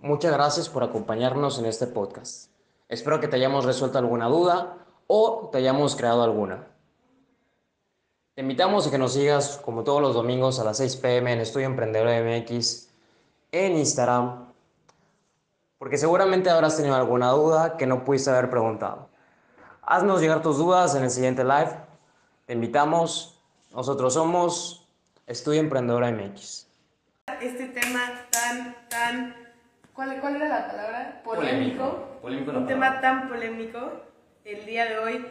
muchas gracias por acompañarnos en este podcast. Espero que te hayamos resuelto alguna duda o te hayamos creado alguna. Te invitamos a que nos sigas como todos los domingos a las 6 pm en Estudio Emprendedor MX en Instagram, porque seguramente habrás tenido alguna duda que no pudiste haber preguntado. Haznos llegar tus dudas en el siguiente live. Te invitamos. Nosotros somos Estudio Emprendedora MX. Este tema tan, tan, ¿cuál, cuál era la palabra? Polémico. Polémico, Un tema tan polémico el día de hoy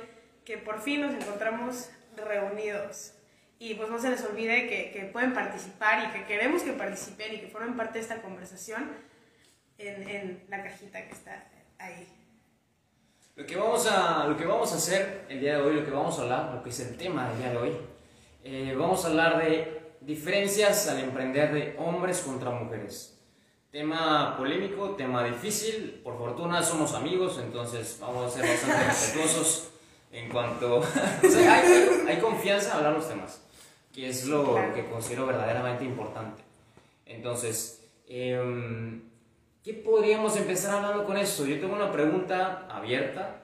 que por fin nos encontramos reunidos. Y pues no se les olvide que, que pueden participar y que queremos que participen y que formen parte de esta conversación en, en la cajita que está ahí. Lo que, vamos a, lo que vamos a hacer el día de hoy, lo que vamos a hablar, lo que es el tema del día de hoy, eh, vamos a hablar de diferencias al emprender de hombres contra mujeres. Tema polémico, tema difícil, por fortuna somos amigos, entonces vamos a ser bastante respetuosos en cuanto... o sea, hay, hay, confianza en hablar los temas, que es lo que considero verdaderamente importante. Entonces, eh, ¿qué podríamos empezar hablando con esto? Yo tengo una pregunta abierta,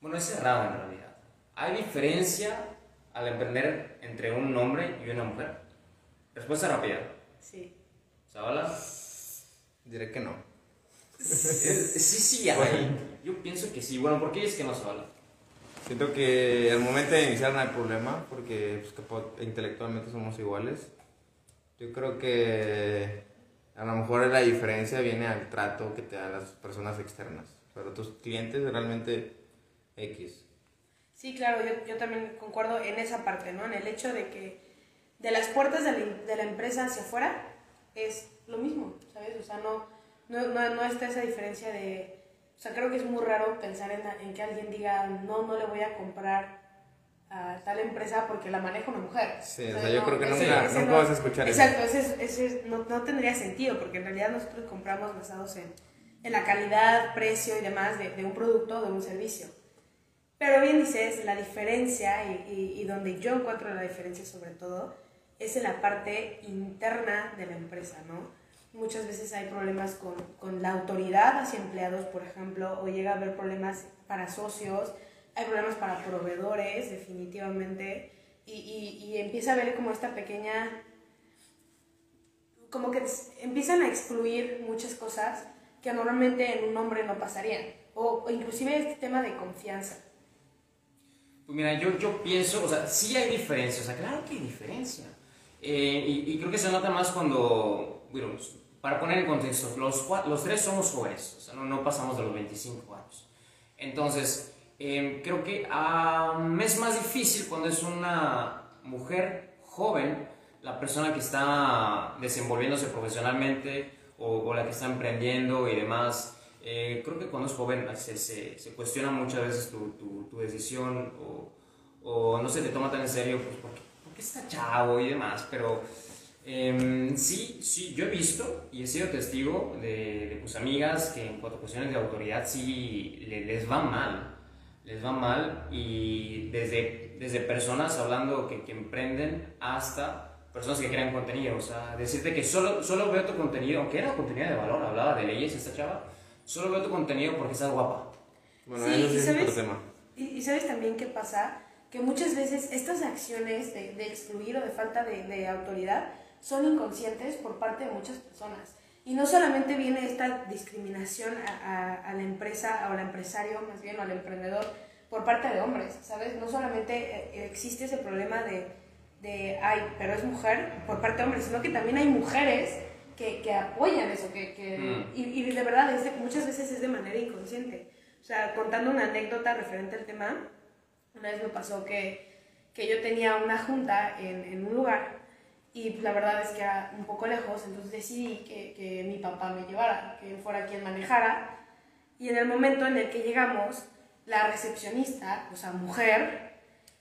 bueno, es cerrada en realidad. ¿Hay diferencia al emprender entre un hombre y una mujer? Respuesta rápida. Sí. ¿Sabala? Diré que no. sí, sí, hay. Yo pienso que sí. Bueno, ¿por qué es que no habla? Siento que al momento de iniciar no hay problema, porque pues, intelectualmente somos iguales. Yo creo que a lo mejor la diferencia viene al trato que te dan las personas externas, pero tus clientes realmente X. Sí, claro, yo, yo también concuerdo en esa parte, ¿no? En el hecho de que de las puertas de la, de la empresa hacia afuera es lo mismo, ¿sabes? O sea, no, no, no, no está esa diferencia de... O sea, creo que es muy raro pensar en, en que alguien diga, no, no le voy a comprar a tal empresa porque la maneja una mujer. Sí, o sea, yo creo que nunca, ese nunca vas a escuchar exacto, eso. Exacto, ese, ese no, no, tendría sentido porque en realidad nosotros compramos basados en, en la calidad, precio y demás de, de, un producto o de un servicio. Pero bien dices, la diferencia y, y, y, donde yo encuentro la diferencia sobre todo es en la parte interna de la empresa, ¿no? Muchas veces hay problemas con, con la autoridad hacia empleados, por ejemplo, o llega a haber problemas para socios, hay problemas para proveedores, definitivamente, y, y, y, empieza a ver como esta pequeña, como que empiezan a excluir muchas cosas que normalmente en un hombre no pasarían, o, o inclusive este tema de confianza. Pues mira, yo, yo pienso, o sea, sí hay diferencia, o sea, claro que hay diferencia. Eh, y, y, creo que se nota más cuando, bueno, para poner en contexto, los, los tres somos jóvenes, o sea, no, no pasamos de los 25 años. Entonces, eh, creo que um, es más difícil cuando es una mujer joven, la persona que está desenvolviéndose profesionalmente o, o la que está emprendiendo y demás. Eh, creo que cuando es joven se, se, se cuestiona muchas veces tu, tu, tu decisión o, o, no se te toma tan en serio, pues porque, porque está chavo y demás, pero eh, sí, sí, yo he visto y he sido testigo de, de pues, amigas que en cuanto a cuestiones de autoridad sí le, les va mal les va mal y desde, desde personas hablando que, que emprenden hasta personas que crean contenido. O sea, decirte que solo, solo veo tu contenido, aunque era contenido de valor, hablaba de leyes esta chava, solo veo tu contenido porque estás guapa. Bueno, sí, eso y es sabes, otro tema. Y, y, sabes también qué pasa, que muchas veces estas acciones de, de excluir o de falta de, de autoridad son inconscientes por parte de muchas personas. Y no solamente viene esta discriminación a, a, a, la empresa o al empresario, más bien, o al emprendedor, por parte de hombres, ¿sabes? No solamente eh, existe ese problema de, de ay, pero es mujer, por parte de hombres, sino que también hay mujeres que, que apoyan eso, que, que mm. y, y, de verdad es de, muchas veces es de manera inconsciente. O sea, contando una anécdota referente al tema, una vez me pasó que, que yo tenía una junta en, en un lugar y la verdad es que era un poco lejos, entonces decidí que, que, mi papá me llevara, que fuera quien manejara. Y en el momento en el que llegamos, la recepcionista, o sea, mujer,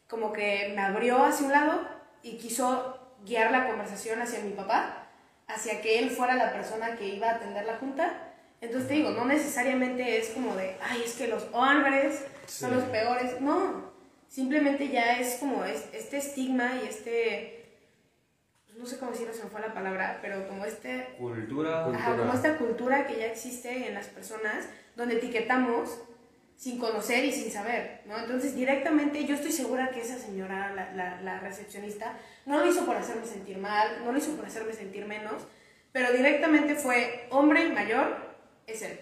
como que me abrió hacia un lado y quiso guiar la conversación hacia mi papá, hacia que él fuera la persona que iba a atender la junta. Entonces te digo, no necesariamente es como de, ay, es que los hombres sí. son los peores. No, simplemente ya es como es, este estigma y este no sé cómo decirlo, se me fue la palabra, pero como este Cultura. Cultura. Ajá, como esta cultura que ya existe en las personas, donde etiquetamos sin conocer y sin saber, ¿no? Entonces, directamente, yo estoy segura que esa señora, la, la, la recepcionista, no lo hizo por hacerme sentir mal, no lo hizo por hacerme sentir menos, pero directamente fue hombre mayor, es él.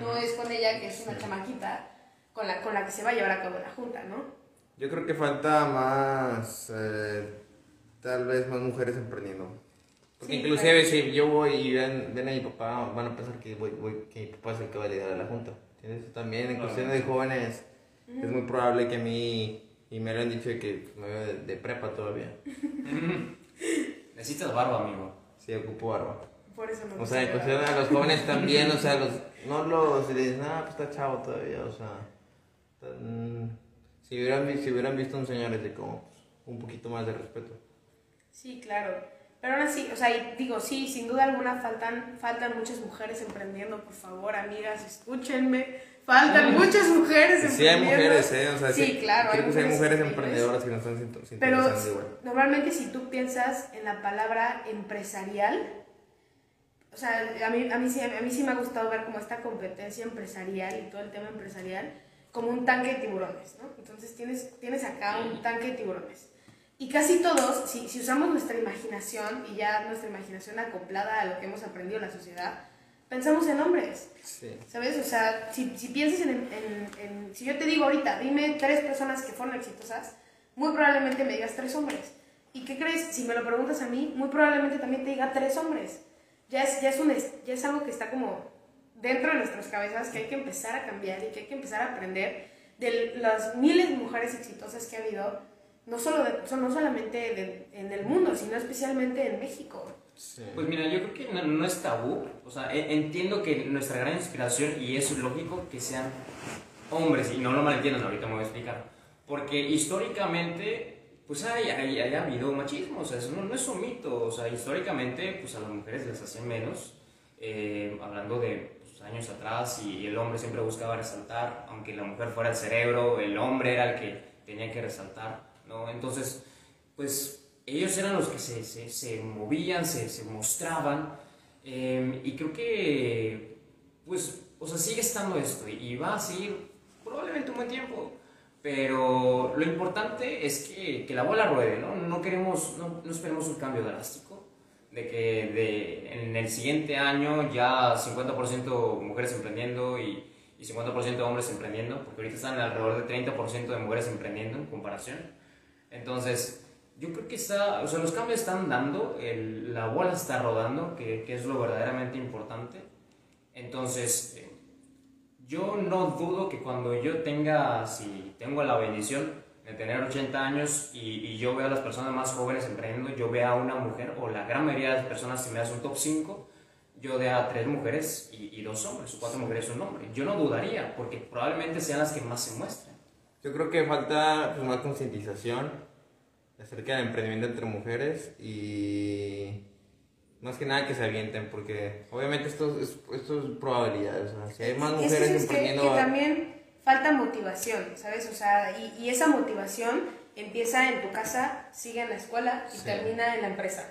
No es con ella, que es una chamaquita, con la, con la que se va a llevar a cabo la junta, ¿no? Yo creo que falta más, eh, tal vez más mujeres emprendiendo. Porque Sí, inclusive si yo voy y ven, ven a mi papá, van a pensar que, voy, voy- que mi papá es el que va a liderar la junta. ¿Entiendes? También en cuestiones de jóvenes es muy probable que a mí, y me lo han dicho que me veo de, de prepa todavía, Necesitas barba, amigo. si ocupo barba. Por eso me O sea, en cuestión a los jóvenes también, o sea, los, no los le dicen, ah, pues está chavo todavía, o sea, tan- si, hubieran, si hubieran visto un señor es de como pues, un poquito más de respeto. Sí, claro. Pero aún así, o sea, digo, sí, sin duda alguna faltan, faltan muchas mujeres emprendiendo, por favor, amigas, escúchenme. Faltan muchas mujeres Sí hay emprendiendo. mujeres, ¿eh? O sea, sí, claro. Creo que sí hay mujeres increíbles. emprendedoras que nos están Pero igual. normalmente si tú piensas en la palabra empresarial, o sea, a mí, a, mí sí, a mí sí me ha gustado ver como esta competencia empresarial y todo el tema empresarial como un tanque de tiburones, ¿no? Entonces tienes, tienes acá un tanque de tiburones. Y casi todos, si, si usamos nuestra imaginación y ya nuestra imaginación acoplada a lo que hemos aprendido en la sociedad, pensamos en hombres. Sí. ¿Sabes? O sea, si, si piensas en, en- en- Si yo te digo ahorita, dime tres personas que fueron exitosas, muy probablemente me digas tres hombres. ¿Y qué crees? Si me lo preguntas a mí, muy probablemente también te diga tres hombres. Ya es, ya es, un, ya es algo que está como dentro de nuestras cabezas, que hay que empezar a cambiar y que hay que empezar a aprender de las miles de mujeres exitosas que ha habido, no, solo de- son- no solamente de- en el mundo, sino especialmente en México. Sí. Pues mira, yo creo que no, no es tabú. O sea, e- entiendo que nuestra gran inspiración, y es lógico que sean hombres, y no lo malentiendan, ahorita me voy a explicar. Porque históricamente, pues hay, hay, hay habido machismo, o sea, eso no, no es un mito. O sea, históricamente, pues a las mujeres les hacían menos. eh, hablando de años atrás, y el hombre siempre buscaba resaltar, aunque la mujer fuera el cerebro, el hombre era el que tenía que resaltar, ¿no? Entonces, pues ellos eran los que se, se, se movían, se, se mostraban, eh, y creo que, pues, o sea, sigue estando esto, y, va a seguir probablemente un buen tiempo, pero lo importante es que, que la bola ruede, ¿no? No queremos, no, no esperemos un cambio drástico, de que de, en el siguiente año ya 50% mujeres emprendiendo y, y 50% hombres emprendiendo, porque ahorita están alrededor de 30% de mujeres emprendiendo en comparación. Entonces, yo creo que está, o sea, los cambios están dando, el- la bola está rodando, que, que es lo verdaderamente importante. Entonces, eh, yo no dudo que cuando yo tenga, si tengo la bendición de tener 80 años y, y yo veo a las personas más jóvenes emprendiendo, yo vea a una mujer, o la gran mayoría de las personas, si me das un top 5, yo de a tres mujeres y, y dos hombres, o cuatro mujeres y un hombre. Yo no dudaría, porque probablemente sean las que más se muestren. Yo creo que falta pues, más concientización acerca del emprendimiento entre mujeres y más que nada que se avienten, porque obviamente esto es, esto es probabilidad. O sea, si hay más Es mujeres sabes que- emprendiendo. que también falta motivación, ¿sabes? O sea, y, y esa motivación empieza en tu casa, sigue en la escuela y Sí. termina en la empresa,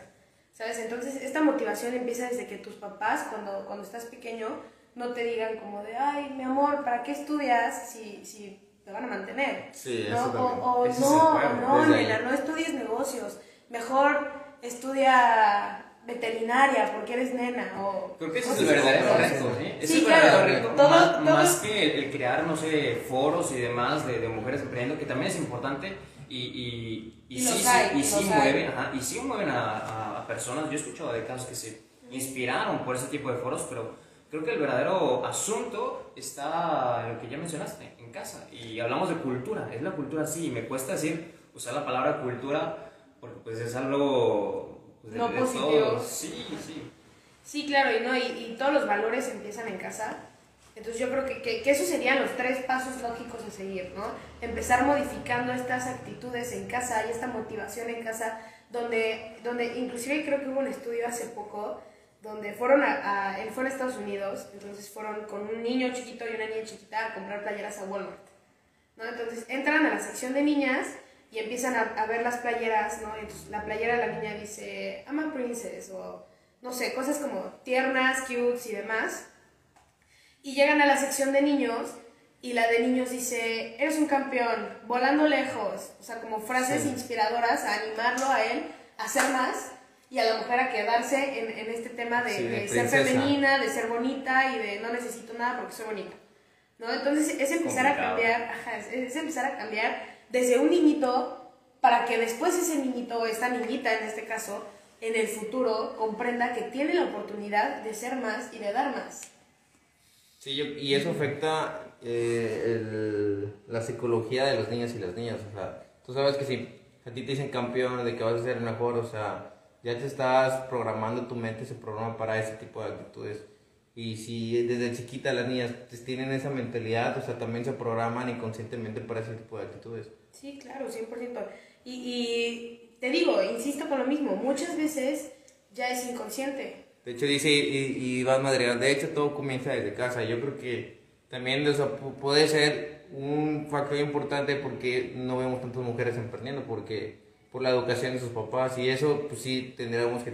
¿sabes? Entonces, esta motivación empieza desde que tus papás, cuando, cuando estás pequeño, no te digan como de, ay, mi amor, ¿para qué estudias si, si te van a mantener? Sí, ¿no? eso O, o Ese es el no, o no, nena, no estudies negocios, mejor estudia veterinaria porque eres nena, o... Creo que ese es cosas el verdadero así. reto, ¿sí? Ese Sí, es el claro, verdadero reto. todo- más, todo- más que el, crear, no sé, foros y demás de, de mujeres emprendiendo, que también es importante y, y, y Y sí, los sí, hay, y sí mueven, ajá, y sí mueven a personas. Yo he escuchado de casos que se inspiraron por ese tipo de foros, pero creo que el verdadero asunto está en lo que ya mencionaste, en casa. Y hablamos de cultura, es la cultura sí, y me cuesta decir, usar la palabra cultura, porque pues es algo... pues, de- No de positivo. todos. Sí, sí. Sí, claro, y, no, y, y todos los valores empiezan en casa. Entonces yo creo que, que, que esos serían los tres pasos lógicos a seguir, ¿no? Empezar modificando estas actitudes en casa y esta motivación en casa, donde, donde inclusive creo que hubo un estudio hace poco, donde fueron a, a- él fue a Estados Unidos, entonces fueron con un niño chiquito y una niña chiquita a comprar playeras a Walmart. ¿no? Entonces entran a la sección de niñas y empiezan a, a ver las playeras, ¿no? Entonces la playera de la niña dice, I'm a princess, o no sé, cosas como tiernas, cutes y demás. Y llegan a la sección de niños y la de niños dice, eres un campeón, volando lejos, o sea, como frases Sí. inspiradoras a animarlo a él a hacer más y a la mujer a quedarse en, en este tema de, Sí, de de ser femenina, de ser bonita y de no necesito nada porque soy bonita. ¿no? Entonces es empezar a Complicado. cambiar, ajá, es, es empezar a cambiar desde un niñito para que después ese niñito esta niñita en este caso en el futuro comprenda que tiene la oportunidad de ser más y de dar más. Sí, y eso afecta eh, el- la psicología de los niños y las niñas. O sea, tú sabes que si a ti te dicen campeón, de que vas a ser mejor, o sea, ya te estás programando, tu mente se programa para ese tipo de actitudes. Y si desde chiquita las niñas pues, tienen esa mentalidad, o sea, también se programan inconscientemente para ese tipo de actitudes. Sí, claro, 100%. Y, y te digo, insisto con lo mismo, muchas veces ya es inconsciente. De hecho, dice y, y Iván Madrigal, de hecho todo comienza desde casa. Yo creo que también o sea, pu- puede ser un factor importante porque no vemos tantas mujeres emprendiendo, porque por la educación de sus papás y eso, pues sí tendríamos que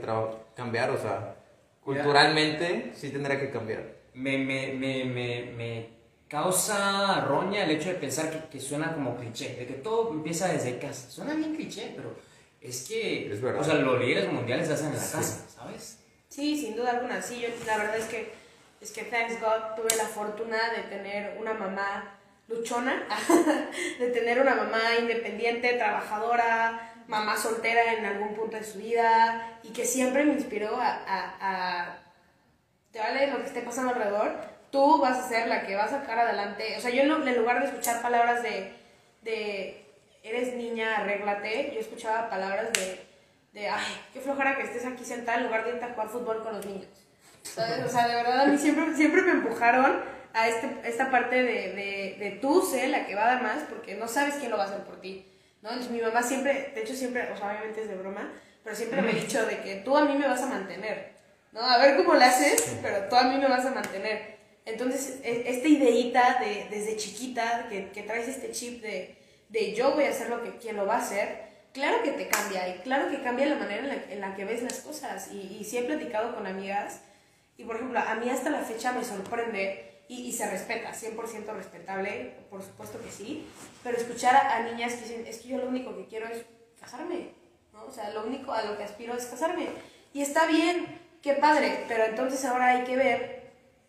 cambiar, o sea, culturalmente sí tendrá que cambiar. Me, me, me, me, me causa roña el hecho de pensar que, que suena como cliché, de que todo empieza desde casa. Suena bien cliché, pero es que, Es verdad. o sea, los líderes mundiales se hacen en la casa, ¿sabes? Sí, sin duda alguna, sí, yo la verdad es que, es que thanks God tuve la fortuna de tener una mamá luchona, de tener una mamá independiente, trabajadora, mamá soltera en algún punto de su vida y que siempre me inspiró a, a, a te vale lo que esté pasando alrededor, tú vas a ser la que va a sacar adelante. O sea, yo en, lo- lugar de escuchar palabras de, de eres niña, arréglate, yo escuchaba palabras de, de ay, qué flojera que estés aquí sentada en lugar de irte a jugar fútbol con los niños. ¿Sabes? O sea, de verdad a mí siempre, siempre me empujaron a este, esta parte de, de, de tú sé la que va a dar más porque no sabes quién lo va a hacer por ti. ¿no? Entonces mi mamá siempre, de hecho siempre, o sea, obviamente es de broma, pero siempre me ha dicho de que tú a mí me vas a mantener. ¿no? A ver cómo le haces, pero tú a mí me vas a mantener. Entonces, e- esta ideita de, desde chiquita, que, que traes este chip de, de yo voy a hacer lo que quien lo va a hacer, claro que te cambia y claro que cambia la manera en la, en la que ves las cosas. Y, y sí he platicado con amigas y, por ejemplo, a mí hasta la fecha me sorprende y, y se respeta, 100% respetable, por supuesto que sí, pero escuchar a, a niñas que dicen, es que yo lo único que quiero es casarme, ¿no? O sea, lo único a lo que aspiro es casarme. Y está bien, qué padre, pero entonces ahora hay que ver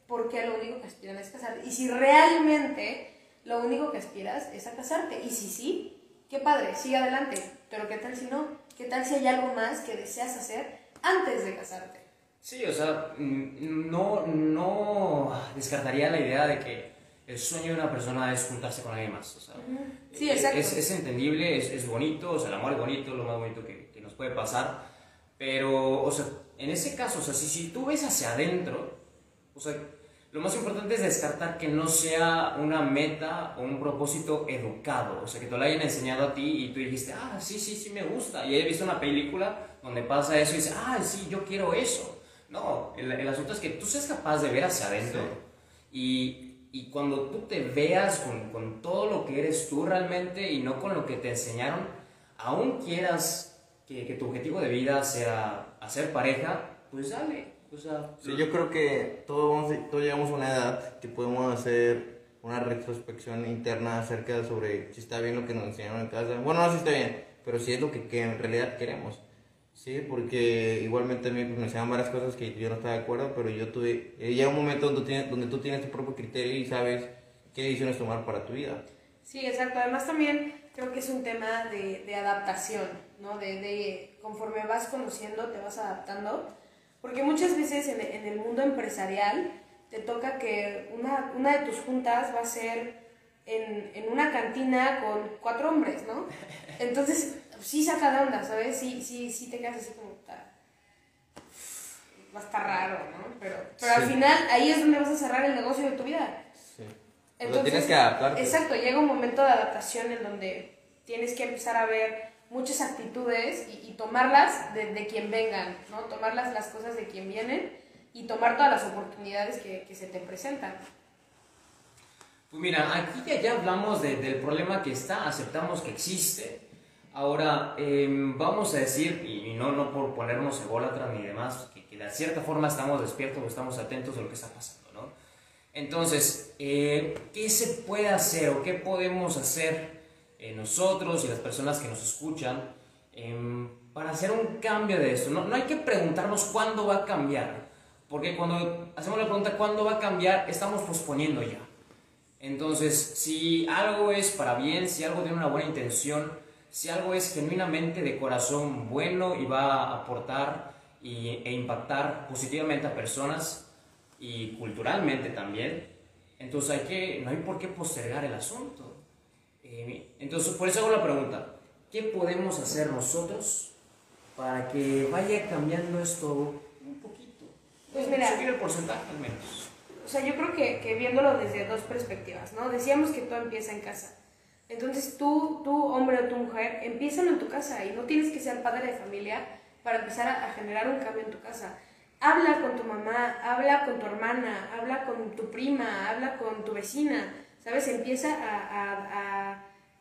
por qué lo único que aspiran es casarte. Y si realmente lo único que aspiras es a casarte. Y si sí, qué padre, sigue adelante. Pero qué tal si no, qué tal si hay algo más que deseas hacer antes de casarte. Sí, o sea, mm, no, no descartaría la idea de que el sueño de una persona es juntarse con alguien más. O sea, Sí, es- exacto. Es, es entendible, es, es bonito, o sea, el amor es bonito, lo más bonito que, que nos puede pasar. Pero, o sea, en ese caso, o sea, si, si tú ves hacia adentro, o sea, lo más importante es descartar que no sea una meta o un propósito educado, o sea, que te lo hayan enseñado a ti y tú dijiste, ah, sí, sí, sí me gusta. Y he visto una película donde pasa eso y dices, ah, sí, yo quiero eso. No, el, el asunto es que tú seas capaz de ver hacia adentro y, y cuando tú te veas con, con todo lo que eres tú realmente y no con lo que te enseñaron, aún quieras que, que tu objetivo de vida sea hacer pareja, pues dale. O sea, Sí, yo creo que todos, todos llegamos a una edad que podemos hacer una retrospección interna acerca de sobre si está bien lo que nos enseñaron en casa. Bueno, no si está bien, pero si es lo que, que en realidad queremos. Sí, porque igualmente a mí pues, me enseñaban varias cosas que yo no estaba de acuerdo, pero yo tuve... eh, llega un momento donde tú, tienes, donde tú tienes tu propio criterio y sabes qué decisiones tomar para tu vida. Sí, exacto. Además también creo que es un tema de, de adaptación, ¿no? De, de conforme vas conociendo, te vas adaptando. Porque muchas veces en, en el mundo empresarial te toca que una, una de tus juntas va a ser en, en una cantina con cuatro hombres, ¿no? Entonces, sí saca de onda, ¿sabes? Sí, sí, sí te quedas así como... "Ta- Va a estar raro, ¿no? Pero, pero al final ahí es donde vas a cerrar el negocio de tu vida. Sí. O sea, tienes que adaptarte. Exacto, llega un momento de adaptación en donde tienes que empezar a ver muchas actitudes y, y tomarlas de, de quien vengan, ¿no? Tomarlas las cosas de quien vienen y tomar todas las oportunidades que, que se te presentan. Pues mira, aquí ya, ya hablamos de- del problema que está, aceptamos que existe. Ahora, em, vamos a decir, y no, no por ponernos ególatras ni demás, que, que, de cierta forma estamos despiertos o estamos atentos de lo que está pasando, ¿no? Entonces, eh, ¿qué se puede hacer o qué podemos hacer eh, nosotros y las personas que nos escuchan em, para hacer un cambio de esto? No, no hay que preguntarnos cuándo va a cambiar, porque cuando hacemos la pregunta cuándo va a cambiar, estamos posponiendo ya. Entonces, si algo es para bien, si algo tiene una buena intención, si algo es genuinamente de corazón bueno y va a aportar y, e impactar positivamente a personas y culturalmente también, entonces hay que, no hay por qué postergar el asunto. Eh, entonces, por eso hago la pregunta, ¿qué podemos hacer nosotros para que vaya cambiando esto un poquito? Pues mira, subir el porcentaje al menos. O sea, yo creo que, que viéndolo desde dos perspectivas, ¿no? Decíamos que todo empieza en casa. Entonces tú, tú, hombre o tu mujer, empiezan en tu casa y no tienes que ser padre de familia para empezar a, a, generar un cambio en tu casa. Habla con tu mamá, habla con tu hermana, habla con tu prima, habla con tu vecina, ¿sabes? Empieza a, a, a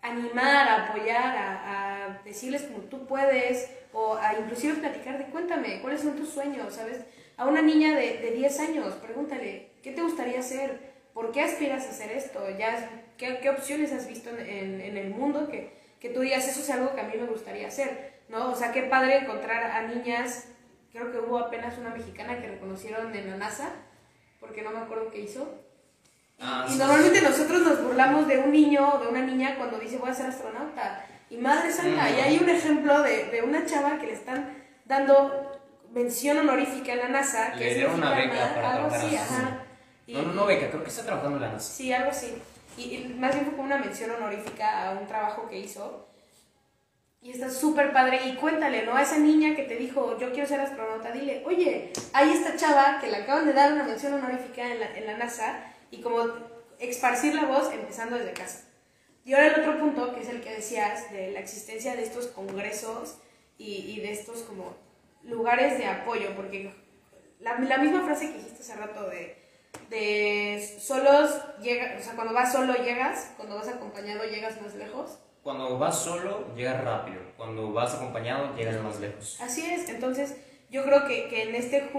animar, apoyar, a, decirles como tú puedes o a inclusive platicar de cuéntame, ¿cuáles son tus sueños? ¿Sabes? A una niña de, de 10 años, pregúntale, ¿qué te gustaría hacer? ¿Por qué aspiras a hacer esto? Ya ¿Qué, qué opciones has visto en, en, en, el mundo que, que tú digas, eso es algo que a mí me gustaría hacer? ¿no? O sea, qué padre encontrar a niñas, creo que hubo apenas una mexicana que reconocieron en la NASA, porque no me acuerdo qué hizo. Ah, y sí, normalmente sí. nosotros nos burlamos de un niño o de una niña cuando dice voy a ser astronauta. Y madre santa, mm. y hay un ejemplo de, de, una chava que le están dando mención honorífica en la NASA. Que le dieron una beca para algo trabajar. así, ajá. No, no, no beca, creo que está trabajando en la NASA. Sí, algo así y, y, más bien fue como una mención honorífica a un trabajo que hizo. Y está súper padre. Y cuéntale, ¿no? A esa niña que te dijo, yo quiero ser astronauta, dile, oye, hay esta chava que le acaban de dar una mención honorífica en la, en la NASA y como esparcir la voz empezando desde casa. Y ahora el otro punto, que es el que decías, de la existencia de estos congresos y, y de estos como lugares de apoyo, porque la, la misma frase que dijiste hace rato de de solos llega, o sea, cuando vas solo llegas, cuando vas acompañado llegas más lejos. Cuando vas solo llegas rápido, cuando vas acompañado llegas más lejos. Así es, entonces yo creo que, que en este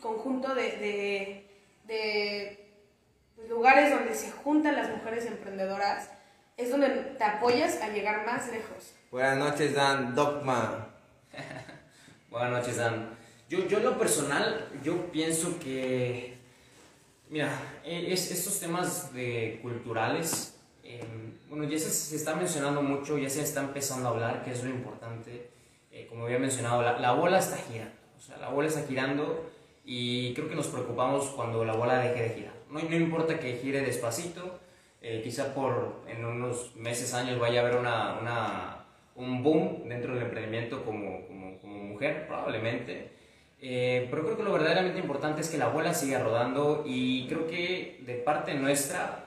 conjunto de, de, de pues, lugares donde se juntan las mujeres emprendedoras es donde te apoyas a llegar más lejos. Buenas noches, Dan Dogma. Buenas noches, Dan. Yo, yo en lo personal, yo pienso que Mira, es, estos temas de culturales, eh, bueno, ya se, se, está mencionando mucho, ya se está empezando a hablar, que es lo importante. Eh, como había mencionado, la, la, bola está girando, o sea, la bola está girando y creo que nos preocupamos cuando la bola deje de girar. No, no importa que gire despacito, eh, quizá por en unos meses, años vaya a haber una, una, un boom dentro del emprendimiento como, como, mujer, probablemente. Eh, pero creo que lo verdaderamente importante es que la bola siga rodando y creo que de parte nuestra,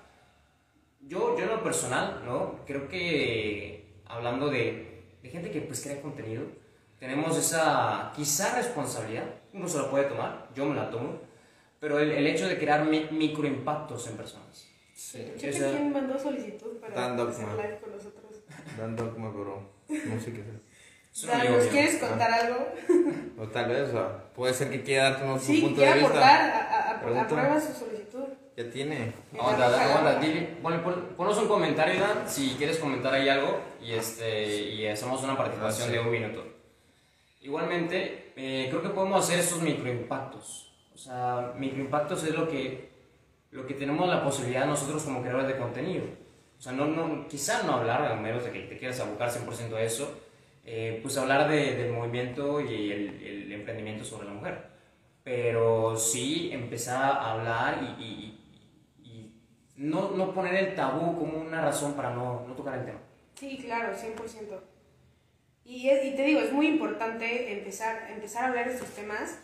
yo, yo en lo personal, ¿no? Creo que hablando de, de gente que pues crea contenido, tenemos esa quizá responsabilidad, uno se la puede tomar, yo me la tomo, pero el, el hecho de crear mi, microimpactos en personas. Sí. Yo quién mandó solicitud para hacer live con nosotros. Dan Dogma, pero no sé qué hacer. ¿Nos quieres contar algo? O tal vez, o sea, puede ser que quiera darnos sí, su punto de vista. aportar, a, a, aprueba su solicitud. Ya tiene. Aguanta, aguanta, dile, bueno, pon, ponos un comentario, Dan, si quieres comentar ahí algo y, este, y hacemos una participación sí. de un minuto. Igualmente, eh, creo que podemos hacer estos microimpactos. Sea, microimpactos es lo que, lo que tenemos la posibilidad nosotros como creadores de contenido. O sea, no, no, quizá no hablar, a menos de que te quieras abocar 100% a eso, eh, pues hablar de, del movimiento y el, el, emprendimiento sobre la mujer. Pero sí empezar a hablar y, y, y, no, no, poner el tabú como una razón para no, no tocar el tema. Sí, claro, 100%. Y, es, y te digo, es muy importante empezar, empezar a hablar de estos temas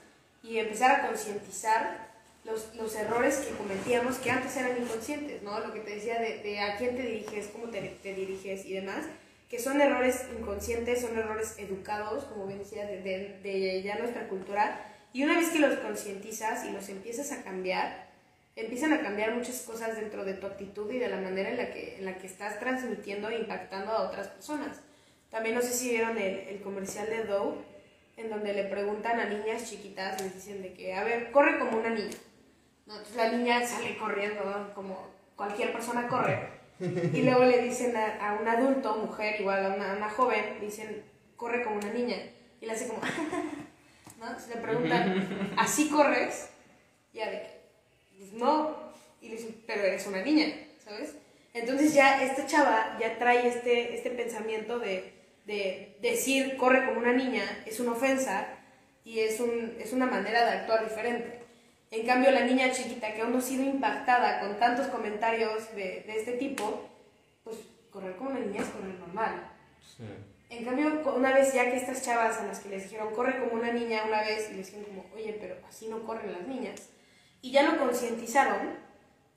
y empezar a concientizar los, los, errores que cometíamos que antes eran inconscientes, ¿no? Lo que te decía de, a quién te diriges, cómo te, diriges y demás que son errores inconscientes, son errores educados, como bien decía, de, de, ya nuestra cultura, y una vez que los concientizas y los empiezas a cambiar, empiezan a cambiar muchas cosas dentro de tu actitud y de la manera en la que, en la que estás transmitiendo e impactando a otras personas. También no sé si vieron el, el comercial de Dow, en donde le preguntan a niñas chiquitas, les dicen de que, a ver, corre como una niña. ¿no? Entonces la niña sale corriendo, ¿no? como cualquier persona corre. Y luego le dicen a, a un adulto, mujer, igual a una, a una joven, dicen, corre como una niña. Y le hace como, ¿no? Entonces le preguntan, ¿así corres? Y ya de que, pues no. Y le dicen, pero eres una niña, ¿sabes? Entonces ya esta chava ya trae este, este pensamiento de, de decir corre como una niña es una ofensa y es, un, es una manera de actuar diferente. En cambio, la niña chiquita que aún no ha sido impactada con tantos comentarios de, de este tipo, pues correr como una niña es correr normal. Sí. En cambio, una vez ya que estas chavas a las que les dijeron corre como una niña una vez y les dijeron como, oye, pero así no corren las niñas, y ya lo concientizaron,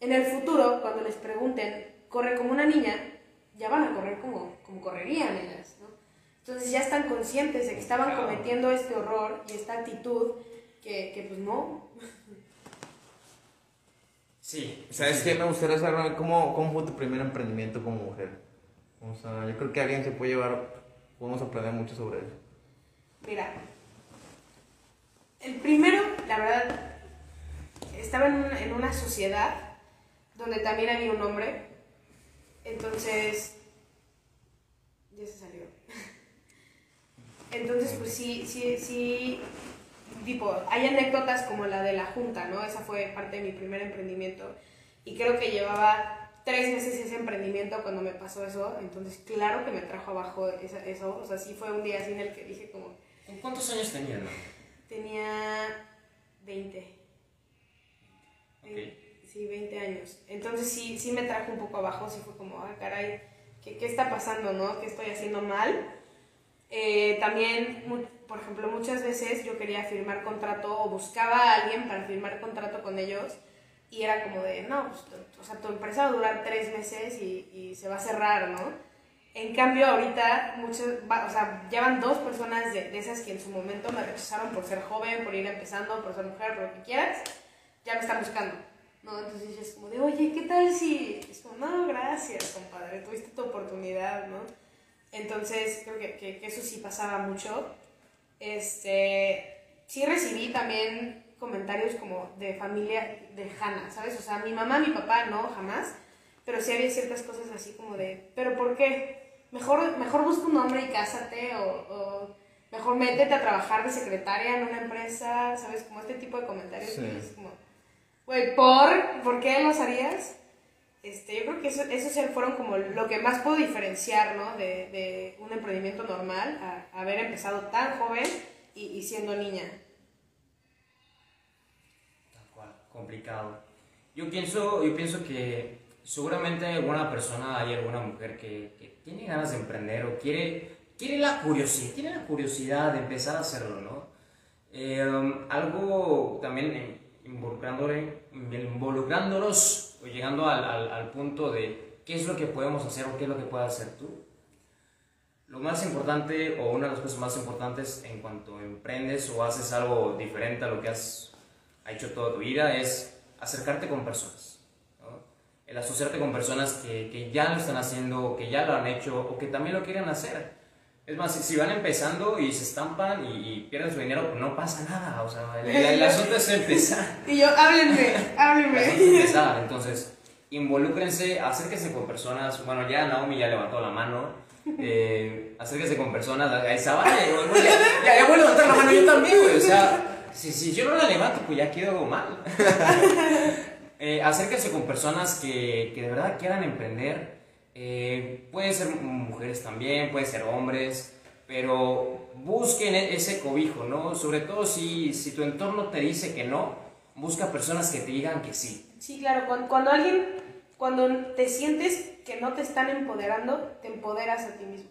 en el futuro, cuando les pregunten corre como una niña, ya van a correr como, como correrían ellas. Entonces ya están conscientes de que estaban Claro. cometiendo este horror y esta actitud que, que pues no. Sí. ¿Sabes qué? Me gustaría saber cómo, cómo fue tu primer emprendimiento como mujer. O sea, yo creo que alguien se puede llevar, podemos aprender mucho sobre eso. Mira, el primero, la verdad, estaba en una, en una sociedad donde también había un hombre, entonces, ya se salió. Entonces, pues sí, sí, sí, tipo, hay anécdotas como la de la junta, ¿no? Esa fue parte de mi primer emprendimiento y creo que llevaba tres meses ese emprendimiento cuando me pasó eso, entonces claro que me trajo abajo esa- eso, o sea, sí fue un día así en el que dije como, ¿Cuántos años tenía, no? Tenía 20. Ok. Sí, 20 años. Entonces sí, sí me trajo un poco abajo, sí fue como, ah, caray, ¿qué, qué está pasando, no? ¿Qué estoy haciendo mal? Eh, también, por ejemplo, muchas veces yo quería firmar contrato o buscaba a alguien para firmar contrato con ellos y era como de, no, pues, o sea, tu empresa va a durar tres meses y, y se va a cerrar, ¿no? En cambio, ahorita, muchos, va- o sea, llevan dos personas de, de esas que en su momento me rechazaron por ser joven, por ir empezando, por ser mujer, por lo que quieras, ya me están buscando, ¿no? Entonces es como de, oye, ¿qué tal si...? Es como, no, gracias, compadre, tuviste tu oportunidad, ¿no? Entonces, creo que, que, que eso sí pasaba mucho. Este, sí recibí también comentarios como de familia lejana, ¿sabes? O sea, mi mamá, mi papá, no, jamás. Pero sí había ciertas cosas así como de, ¿pero por qué? Mejor, mejor busca un hombre y cásate o, o mejor métete a trabajar de secretaria en una empresa, ¿sabes? Como este tipo de comentarios Sí. que es como, güey, ¿por? ¿Por qué los harías? Este, yo creo que eso, esos se fueron como lo que más puedo diferenciar, ¿no? De, de un emprendimiento normal a, haber empezado tan joven y, siendo niña. Tal complicado. Yo pienso, yo pienso que seguramente hay alguna persona, hay alguna mujer que, que tiene ganas de emprender o quiere, quiere la curiosidad, tiene la curiosidad de empezar a hacerlo, ¿no? Eh, algo también involucrándole, involucrándonos o llegando al, al, punto de qué es lo que podemos hacer o qué es lo que puedes hacer tú. Lo más importante o una de las cosas más importantes en cuanto emprendes o haces algo diferente a lo que has hecho toda tu vida es acercarte con personas. El asociarte con personas que, que ya lo están haciendo, que ya lo han hecho o que también lo quieren hacer. Es más, si, van empezando y se estampan y, y pierden su dinero, pues no pasa nada. O sea, el, el- el asunto es empezar. Y yo, háblenme, asunto es háblenme. empezar. Entonces, involúcrense, acérquense con personas. Bueno, ya Naomi ya levantó la mano. Eh, acérquense con personas. A esa vale, güey, ya, ya, ya voy a levantar la mano yo también, güey. O sea, si, si yo no la levanto, pues ya quedo mal. Eh, acérquense con personas que, que de verdad quieran emprender. Eh, pueden ser mujeres también, pueden ser hombres, pero busquen e- ese cobijo, ¿no? Sobre todo si, si tu entorno te dice que no, busca personas que te digan que sí. Sí, claro, cuando, cuando alguien, cuando te sientes que no te están empoderando, te empoderas a ti mismo.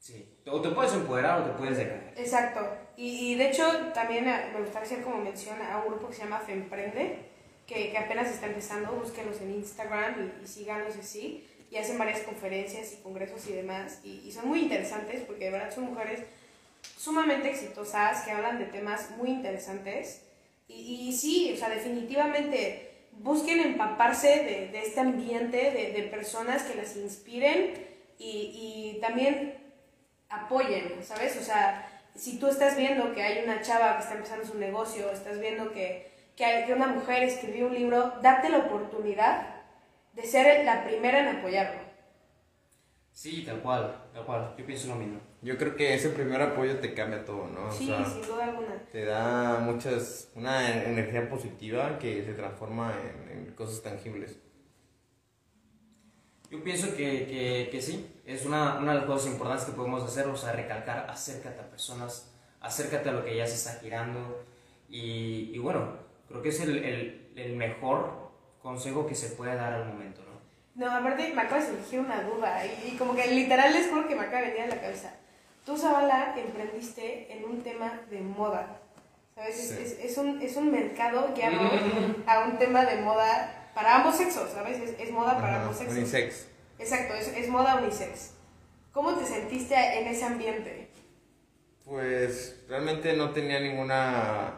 Sí. O te puedes empoderar o te puedes dejar. Exacto. Y, y de hecho, también me gustaría hacer como mención a un grupo que se llama Femprende, que, que apenas está empezando. Búsquenlos en Instagram y, y síganlos así. Y hacen varias conferencias y congresos y demás. Y, y son muy interesantes porque de verdad son mujeres sumamente exitosas que hablan de temas muy interesantes. Y, y sí, o sea, definitivamente busquen empaparse de, de este ambiente, de, de personas que las inspiren y, y también apoyen, ¿sabes? O sea, si tú estás viendo que hay una chava que está empezando su negocio, estás viendo que, que, que una mujer escribió un libro, date la oportunidad de ser la primera en apoyarlo. Sí, tal cual, tal cual. Yo pienso lo mismo. Yo creo que ese primer apoyo te cambia todo, ¿no? O Sí, sea, sin duda alguna. te da muchas, una energía positiva que se transforma en, en cosas tangibles. Yo pienso que, que, que sí, es una, una de las cosas importantes que podemos hacer, o sea, recalcar, acércate a personas, acércate a lo que ya se está girando y, y bueno, creo que es el, el, el mejor consejo que se puede dar al momento, ¿no? No, aparte me acaba de surgir una duda y, y como que literal les juro que me acaba de venir a la cabeza. Tú, Zabala, emprendiste en un tema de moda. ¿Sabes? Es- Sí. Es, es un, es un mercado que abrió a un tema de moda para ambos sexos, ¿sabes? Es, es moda para Ajá, ambos sexos. unisex. Exacto, es, es moda unisex. ¿Cómo te sentiste en ese ambiente? Pues realmente no tenía ninguna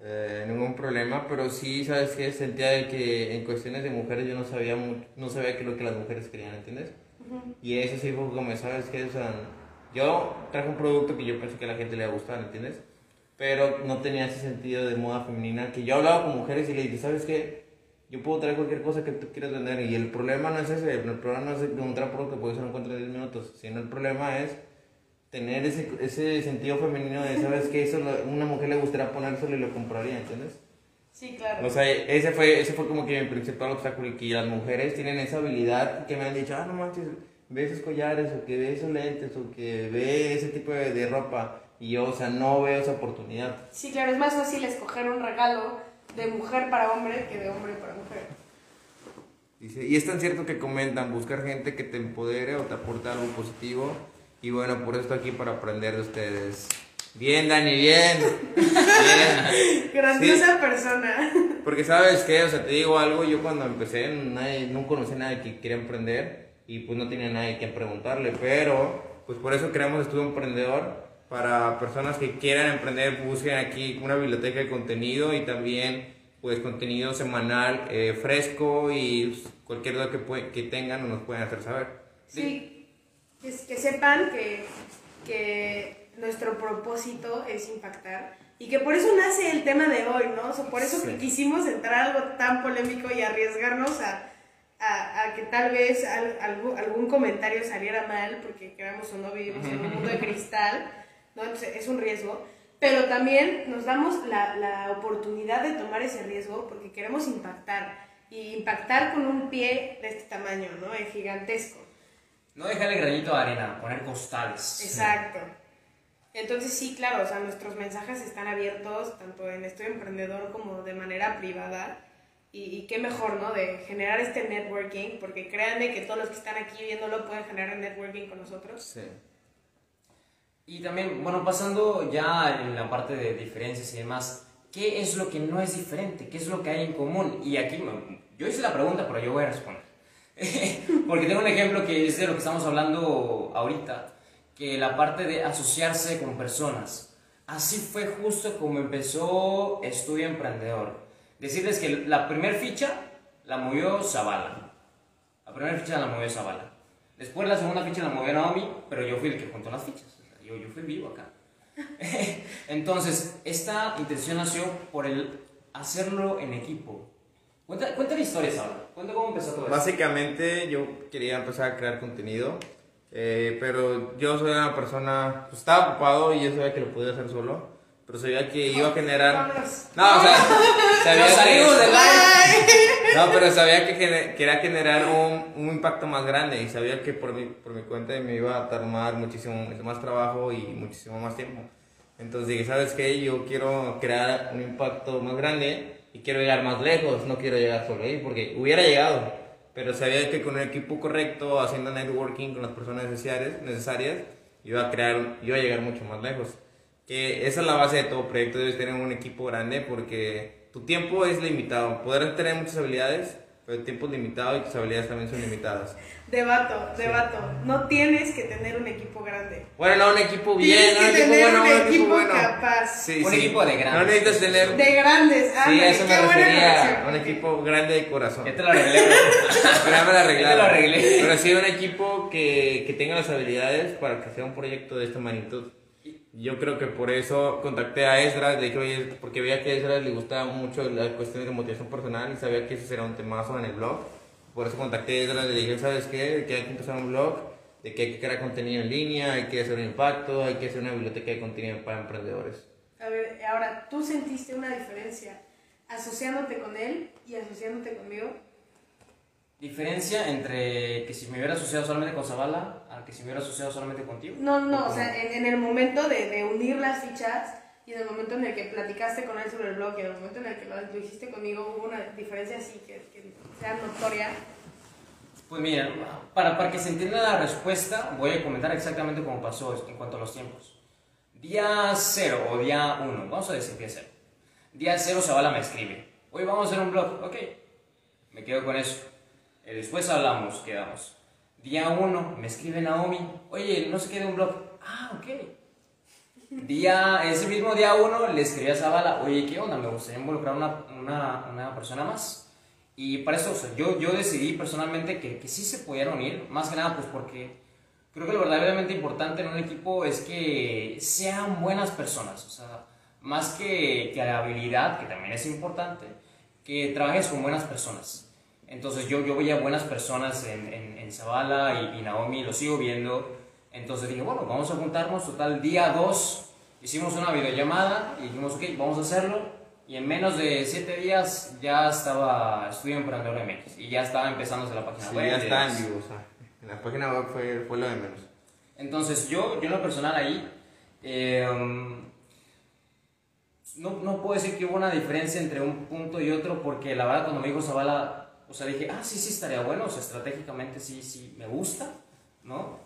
eh, ningún problema, pero sí, ¿sabes qué? Sentía de que en cuestiones de mujeres yo no sabía mu- no sabía qué es lo que las mujeres querían, ¿entiendes? Y eso sí fue como, ¿sabes qué? O sea, yo traje un producto que yo pensé que a la gente le iba a gustar, ¿entiendes? Pero no tenía ese sentido de moda femenina, que yo hablaba con mujeres y le dije, ¿sabes qué? Yo puedo traer cualquier cosa que tú quieras vender y el problema no es ese, el problema no es encontrar producto que puedes encontrar en 10 minutos, sino el problema es tener ese, ese sentido femenino de, ¿sabes qué? Eso lo- una mujer le gustaría ponérselo y lo compraría, ¿entiendes? Sí, claro. O sea, ese fue, ese fue como que mi principal obstáculo y que las mujeres tienen esa habilidad que me han dicho, ah, no manches, ve esos collares o que ve esos lentes o que ve ese tipo de, de ropa y yo, o sea, no veo esa oportunidad. Sí, claro, es más fácil escoger un regalo de mujer para hombre que de hombre para mujer. Dice, y es tan cierto que comentan, buscar gente que te empodere o te aporte algo positivo y bueno, por eso estoy aquí para aprender de ustedes. Bien, Dani, bien. bien. Grandiosa persona. Porque sabes qué, o sea, te digo algo, yo cuando empecé nadie, no conocí a nadie que quería emprender y pues no tenía nadie que preguntarle, pero pues por eso creamos Estudio Emprendedor para personas que quieran emprender, busquen aquí una biblioteca de contenido y también pues contenido semanal eh, fresco y pues, cualquier duda que, que tengan nos pueden hacer saber. Sí, que, que sepan que, que nuestro propósito es impactar y que por eso nace el tema de hoy, ¿no? O sea, por eso Sí. que quisimos entrar a algo tan polémico y arriesgarnos a, a, a que tal vez al- algún, algún comentario saliera mal, porque queramos o no vivimos en un mundo de cristal, ¿no? Entonces es un riesgo. Pero también nos damos la, la oportunidad de tomar ese riesgo porque queremos impactar. Y impactar con un pie de este tamaño, ¿no? Es gigantesco. No dejarle granito de arena, poner costales. Exacto. Entonces sí, claro, o sea, nuestros mensajes están abiertos tanto en Estoy Emprendedor como de manera privada. Y, y qué mejor, ¿no? De generar este networking, porque créanme que todos los que están aquí viéndolo pueden generar networking con nosotros. Sí. Y también, bueno, pasando ya en la parte de diferencias y demás, ¿qué es lo que no es diferente? ¿Qué es lo que hay en común? Y aquí, yo hice la pregunta, pero yo voy a responder. Porque tengo un ejemplo que es de lo que estamos hablando ahorita, que la parte de asociarse con personas. Así fue justo como empezó Estudio Emprendedor. Decirles que la primer ficha la movió Zavala. La primera ficha la movió Zavala. Después la segunda ficha la movió Naomi, pero yo fui el que juntó las fichas. Yo, yo fui vivo acá. Entonces, esta intención nació por el hacerlo en equipo. Cuenta, cuenta la historia, Zavala. Cuenta cómo empezó todo esto. Básicamente yo quería empezar a crear contenido, eh, pero yo soy una persona, pues, estaba ocupado y yo sabía que lo podía hacer solo, pero sabía que iba a generar... No, o sea, sabía salimos del No, pero sabía que gener- quería generar un, un impacto más grande y sabía que por mi, por mi cuenta me iba a tomar muchísimo más trabajo y muchísimo más tiempo. Entonces dije, ¿sabes qué? Yo quiero crear un impacto más grande y quiero llegar más lejos, no quiero llegar solo ahí, porque hubiera llegado, pero sabía que con un equipo correcto, haciendo networking con las personas necesarias, necesarias iba a crear, iba a llegar mucho más lejos. Que esa es la base de todo proyecto, debes tener un equipo grande porque tu tiempo es limitado. Podrás tener muchas habilidades, pero el tiempo es limitado y tus habilidades también son limitadas. Debato, debato. No tienes que tener un equipo grande. Bueno, no, un equipo bien, Tienes un que equipo tener bueno, un equipo equipo bueno. capaz. Sí, Un sí. equipo de grandes. No necesitas tener... De grandes. Sí, ándale, a eso me refería, un equipo grande de corazón. Ya te lo arreglé. ya me la Ya te lo arreglé. Pero sí, un equipo que, que tenga las habilidades para que sea un proyecto de esta magnitud. Yo creo que por eso contacté a Esdras, le dije, oye, porque veía que a Esdras le gustaba mucho las cuestiones de motivación personal y sabía que ese será un temazo en el blog. Por eso contacté a le dije, ¿sabes qué? Que hay que empezar un blog, de que hay que crear contenido en línea, hay que hacer un impacto, hay que hacer una biblioteca de contenido para emprendedores. A ver, ahora, ¿tú sentiste una diferencia asociándote con él y asociándote conmigo? Diferencia entre que si me hubiera asociado solamente con Zavala a que si me hubiera asociado solamente contigo. No, no, o cómo? sea, en, en el momento de, de unir las fichas y en el momento en el que platicaste con él sobre el blog y en el momento en el que lo, hiciste conmigo, hubo una diferencia así que, que sea notoria. Pues mira, para, para que se entienda la respuesta, voy a comentar exactamente cómo pasó en cuanto a los tiempos. Día 0 o día 1, vamos a decir día 0. Día 0 Zavala me escribe, oye, vamos a hacer un blog, ok, me quedo con eso. Eh, Después hablamos, quedamos. Día 1 me escribe Naomi, oye, no se quede un blog, ah, ok. Día, ese mismo día 1 le escribí a Zavala, oye, ¿qué onda? Me gustaría involucrar una, una, una persona más. Y para eso, o sea, yo, yo decidí personalmente que, que sí se pudieran unir, más que nada pues porque creo que lo verdaderamente importante en un equipo es que sean buenas personas, o sea, más que, que la habilidad, que también es importante, que trabajes con buenas personas. Entonces yo, yo veía buenas personas en, en, en Zavala y, y Naomi, lo sigo viendo. Entonces dije, bueno, vamos a juntarnos, total, día 2 hicimos una videollamada y dijimos, ok, vamos a hacerlo. Y en menos de 7 días ya estaba Estudio Emprendedor MX y ya estaba empezándose la página Sí, web. ya está en vivo, o sea, en la página web fue, fue lo de menos. Entonces yo, yo en lo personal ahí, eh, no, no puedo decir que hubo una diferencia entre un punto y otro porque la verdad cuando me dijo Zavala, o sea, dije, ah, sí, sí, estaría bueno, o sea, estratégicamente sí, sí, me gusta, ¿no?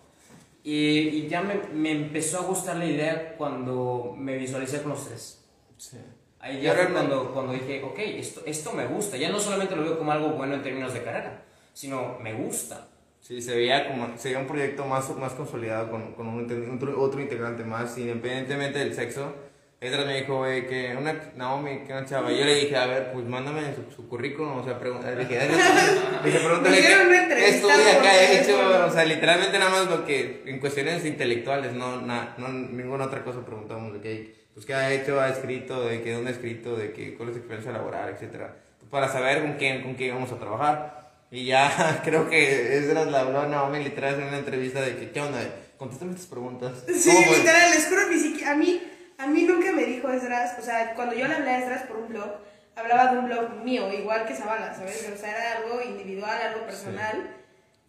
Y, y ya me, me empezó a gustar la idea cuando me visualicé con los tres. Sí. Ahí ya fue cuando, cuando dije, ok, esto, esto me gusta. Ya no solamente lo veo como algo bueno en términos de carrera, sino me gusta. Sí, se veía como se veía un proyecto más, más consolidado con, con un, otro integrante más, independientemente del sexo. Edras me dijo, güey, que una Naomi, que una chava. Y yo le dije, a ver, pues mándame su, su currículum, o sea, pregunta, le dije, "Dale, le dije, pregúntale qué entrevista estudia, qué ha hecho, o sea, literalmente nada más lo que, en cuestiones intelectuales, no, na- no ninguna otra cosa preguntamos, de que, pues, qué ha hecho, ha escrito, de que dónde ha escrito, de que, cuál es su experiencia laboral, etcétera, para saber con quién, con quién vamos a trabajar. Y ya creo que Esdras le habló a Naomi literal en una entrevista de que, ¿qué onda? Contéstame tus preguntas. Sí, literal, les juro ni siquiera- a mí, a mí nunca me dijo Esdras, o sea, cuando yo le hablé a Esdras por un blog, hablaba de un blog mío, igual que Zavala, ¿sabes? O sea, era algo individual, algo personal,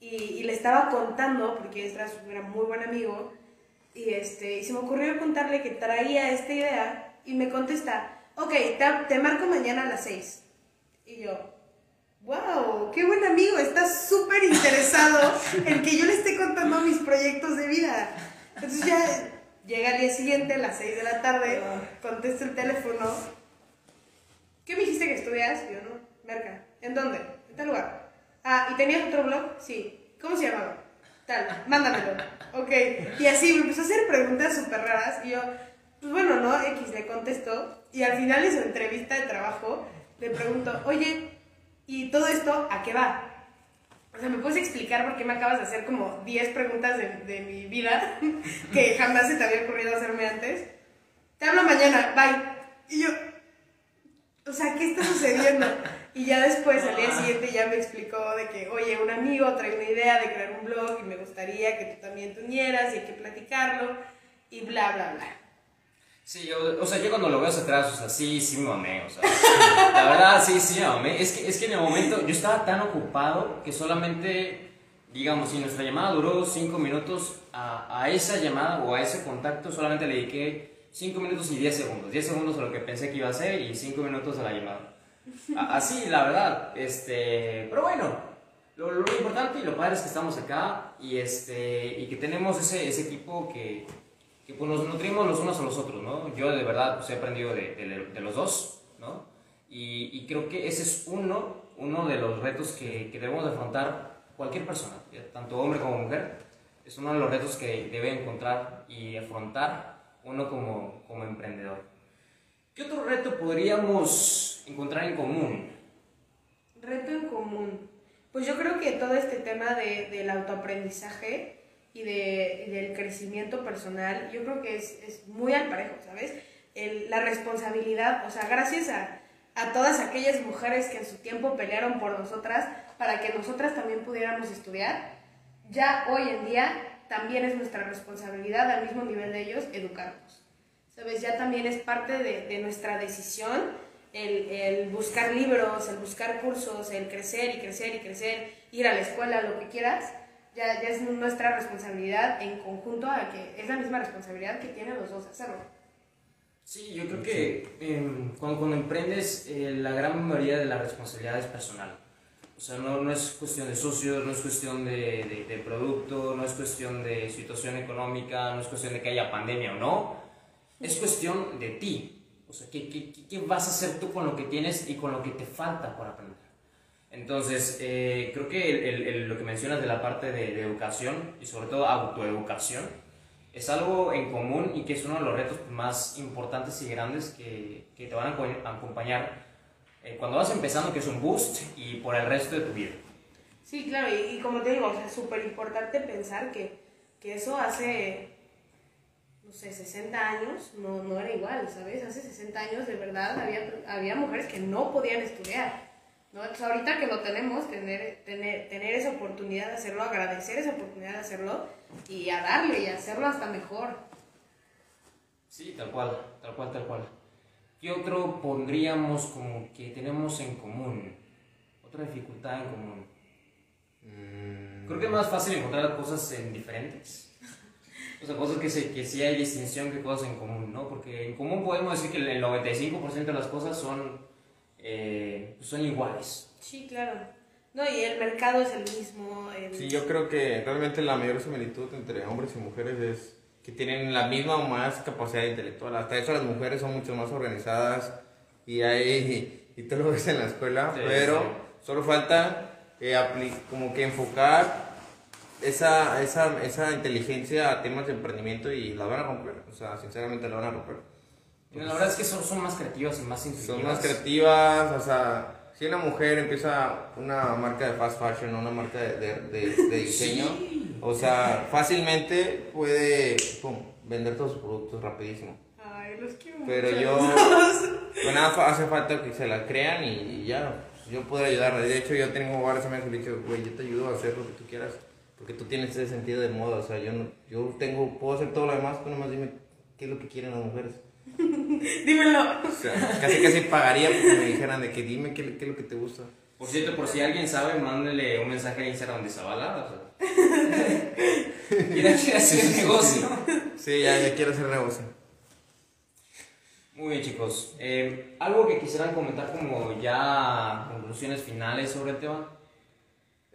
y, y le estaba contando, porque Esdras era muy buen amigo, y, este, y se me ocurrió contarle que traía esta idea, y me contesta, ok, te, te marco mañana a las 6. Y yo, wow, qué buen amigo, estás súper interesado en que yo le esté contando mis proyectos de vida. Entonces ya llega al día siguiente, a las 6 de la tarde, contesto el teléfono. ¿Qué me dijiste que estudias? Yo, no, merca. ¿En dónde? En tal lugar. Ah, ¿y tenías otro blog? Sí. ¿Cómo se llamaba? Tal, mándamelo. Ok. Y así me empezó a hacer preguntas súper raras. Y yo, pues bueno, ¿no? X le contesto. Y al final de su entrevista de trabajo, le pregunto, oye, ¿y todo esto a qué va? O sea, ¿me puedes explicar por qué me acabas de hacer como 10 preguntas de, de mi vida que jamás se te había ocurrido hacerme antes? Te hablo mañana, bye. Y yo, o sea, ¿qué está sucediendo? Y ya después, al día siguiente, ya me explicó de que, oye, un amigo trae una idea de crear un blog y me gustaría que tú también te unieras y hay que platicarlo y bla, bla, bla. Sí, yo, o sea, yo cuando lo veo hacia atrás, o sea, sí, sí me mamé, o sea, la verdad, sí, sí me mamé. Es que, es que en el momento yo estaba tan ocupado que solamente, digamos, si nuestra llamada duró 5 minutos, a, a esa llamada o a ese contacto solamente le dediqué 5 minutos y 10 segundos. 10 segundos a lo que pensé que iba a hacer y 5 minutos a la llamada. A- Así, la verdad, este, pero bueno, lo, lo importante y lo padre es que estamos acá y, este, y que tenemos ese, ese equipo que, que pues nos nutrimos los unos a los otros, ¿no? Yo de verdad pues, he aprendido de, los dos, ¿no? Y, y creo que ese es uno, de los retos que, debemos de afrontar cualquier persona, tanto hombre como mujer. Es uno de los retos que debe encontrar y afrontar uno como, emprendedor. ¿Qué otro reto podríamos encontrar en común? Reto en común. Pues yo creo que todo este tema de, del autoaprendizaje y, de, del crecimiento personal, yo creo que es, es muy al parejo, ¿sabes? El, la responsabilidad, o sea, gracias a, a todas aquellas mujeres que en su tiempo pelearon por nosotras para que nosotras también pudiéramos estudiar, ya hoy en día también es nuestra responsabilidad al mismo nivel de ellos educarnos. ¿Sabes? Ya también es parte de, de nuestra decisión el, el, buscar libros, el buscar cursos, el crecer y crecer y crecer, ir a la escuela, lo que quieras, ya, ya es nuestra responsabilidad en conjunto, a que es la misma responsabilidad que tienen los dos hacerlo. Sí, yo creo que eh, cuando, cuando, emprendes, eh, la gran mayoría de la responsabilidad es personal. O sea, no, no es cuestión de socios, no es cuestión de, de, de, producto, no es cuestión de situación económica, no es cuestión de que haya pandemia o no. Es cuestión de ti. O sea, ¿qué, qué, qué vas a hacer tú con lo que tienes y con lo que te falta por aprender? Entonces, eh, creo que el, el, lo que mencionas de la parte de, de educación y sobre todo autoeducación, es algo en común y que es uno de los retos más importantes y grandes que, que te van a acompañar eh, cuando vas empezando, que es un boost, y por el resto de tu vida. Sí, claro, y, y como te digo, o sea, es súper importante pensar que, que, eso hace, no sé, 60 años no, no era igual, ¿sabes? Hace 60 años de verdad había, había mujeres que no podían estudiar. ¿No? Entonces ahorita que lo tenemos, tener, tener, tener esa oportunidad de hacerlo, agradecer esa oportunidad de hacerlo y a darle y hacerlo hasta mejor. Sí, tal cual, tal cual, tal cual. ¿Qué otro pondríamos como que tenemos en común? Otra dificultad en común. Mm. Creo que es más fácil encontrar cosas en diferentes. O sea, cosas que, se, que sí hay distinción que cosas en común, ¿no? Porque en común podemos decir que el 95% de las cosas son, eh, son iguales. Sí, claro. No, y el mercado es el mismo. El... Sí, yo creo que realmente la mayor similitud entre hombres y mujeres es que tienen la misma o más capacidad intelectual. Hasta eso las mujeres son mucho más organizadas y hay, y, y tú lo ves en la escuela, sí, pero sí. solo falta eh, como que enfocar esa, esa, esa inteligencia a temas de emprendimiento y la van a romper. O sea, sinceramente la van a romper. Entonces, la verdad es que son, son más creativas y más intuitivas. Son más creativas, o sea si una mujer empieza una marca de fast fashion, una marca de, de, de, de diseño, sí. o sea, fácilmente puede pum, vender todos sus productos rapidísimo. Ay, los quiero Pero yo, pues nada, hace falta que se la crean y, y ya, pues, yo puedo ayudarla. De hecho, yo tengo varios amigos que le he dicho, güey, yo te ayudo a hacer lo que tú quieras, porque tú tienes ese sentido de moda, o sea, yo, no, yo tengo, puedo hacer todo lo demás, tú nomás dime qué es lo que quieren las mujeres. Dímelo. O sea, casi casi pagaría porque me dijeran de que dime qué, qué, es lo que te gusta. Por cierto, por si alguien sabe, mándele un mensaje a Instagram de Zavala. O sea. ¿Quiere, quiere hacer negocio? Sí, ya, ya quiero hacer negocio. Muy bien, chicos. Eh, ¿Algo que quisieran comentar como ya conclusiones finales sobre el tema?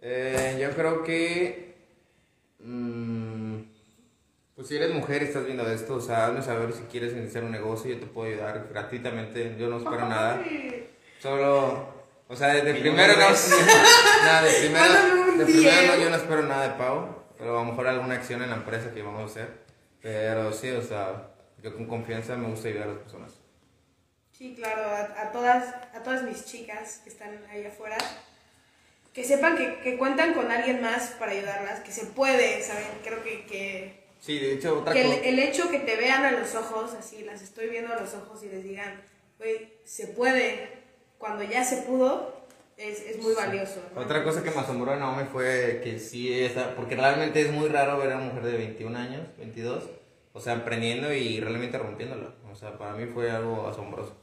Eh, yo creo que... Mmm, pues si eres mujer y estás viendo esto, o sea, hazme saber si quieres iniciar un negocio, yo te puedo ayudar gratuitamente, yo no espero nada. Solo, o sea, de primero no, nada, de primero, de primero no, yo no espero nada de pago, pero a lo mejor alguna acción en la empresa que vamos a hacer. Pero sí, o sea, yo con confianza me gusta ayudar a las personas. Sí, claro, a, a todas, a todas mis chicas que están ahí afuera, que sepan que, que cuentan con alguien más para ayudarlas, que se puede, ¿saben? Creo que... que Sí, de hecho, otra que cosa. el, el, hecho que te vean a los ojos, así, las estoy viendo a los ojos y les digan, güey, se puede, cuando ya se pudo, es, es muy valioso. ¿no? Otra cosa que me asombró de Naomi fue que sí, esa, porque realmente es muy raro ver a una mujer de 21 años, 22, o sea, emprendiendo y realmente rompiéndola. O sea, para mí fue algo asombroso.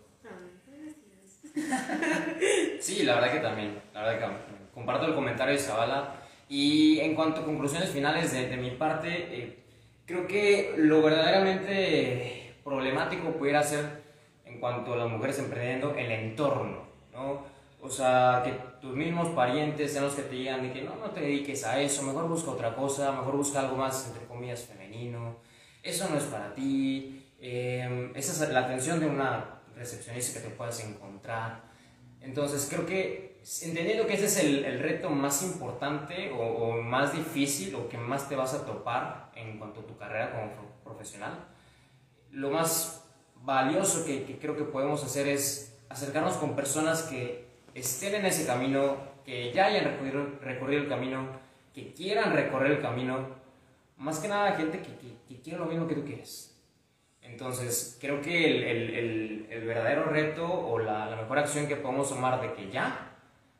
Sí, la verdad que también, la verdad que comparto el comentario de Zavala. Y en cuanto a conclusiones finales de, de mi parte, eh, creo que lo verdaderamente problemático pudiera ser en cuanto a las mujeres emprendiendo el entorno, ¿no? O sea, que tus mismos parientes sean los que te digan de que no, no te dediques a eso, mejor busca otra cosa, mejor busca algo más, entre comillas, femenino, eso no es para ti, eh, esa es la atención de una recepcionista que te puedas encontrar. Entonces creo que entendiendo que ese es el, el reto más importante o, o, más difícil o que más te vas a topar en cuanto a tu carrera como profesional, lo más valioso que, que creo que podemos hacer es acercarnos con personas que estén en ese camino, que ya hayan recorrido, recorrido el camino, que quieran recorrer el camino, más que nada gente que, que, que quiera lo mismo que tú quieres. Entonces, creo que el, el, el, verdadero reto o la, la, mejor acción que podemos tomar de que ya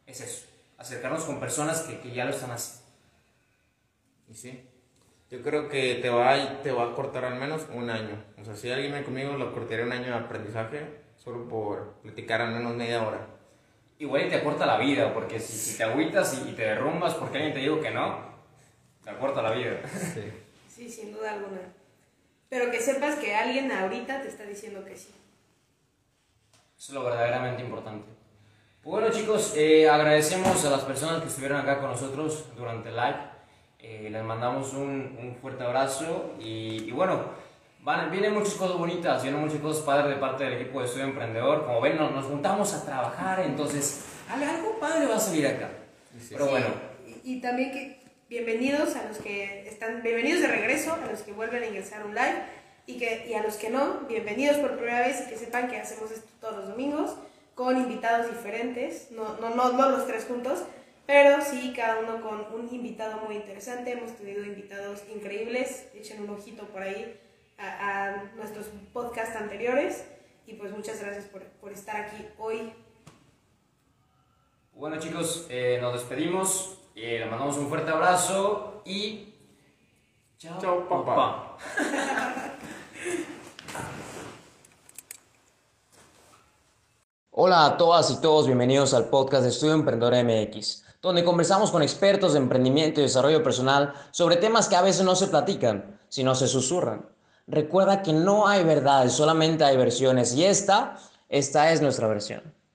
es eso, acercarnos con personas que, que ya lo están haciendo. Y sí, yo creo que te va, a, te va a cortar al menos un año. O sea, si alguien viene conmigo, lo cortaría un año de aprendizaje solo por platicar al menos media hora. Igual te acorta la vida, porque si, si te agüitas y, y, te derrumbas porque alguien te dijo que no, te acorta la vida. Sí, sí sin duda alguna. Pero que sepas que alguien ahorita te está diciendo que sí. Eso es lo verdaderamente importante. Bueno chicos, eh, agradecemos a las personas que estuvieron acá con nosotros durante el live. Eh, les mandamos un, un fuerte abrazo y, y bueno, van, vienen muchas cosas bonitas, vienen muchas cosas padres de parte del equipo de Estudio Emprendedor. Como ven, nos, nos juntamos a trabajar, entonces algo padre va a salir acá. Sí, Pero sí, bueno. Y, y también que bienvenidos a los que están, bienvenidos de regreso, a los que vuelven a ingresar a un live y, que, y a los que no, bienvenidos por primera vez y que sepan que hacemos esto todos los domingos con invitados diferentes, no, no, no, no los tres juntos, pero sí cada uno con un invitado muy interesante. Hemos tenido invitados increíbles, echen un ojito por ahí a, a nuestros podcasts anteriores y pues muchas gracias por, por estar aquí hoy. Bueno chicos, eh, nos despedimos, eh, le mandamos un fuerte abrazo y... Chao, Chao papá. papá. Hola a todas y todos, bienvenidos al podcast de Estudio Emprendedor MX, donde conversamos con expertos de emprendimiento y desarrollo personal sobre temas que a veces no se platican, sino se susurran. Recuerda que no hay verdades, solamente hay versiones y esta, esta es nuestra versión.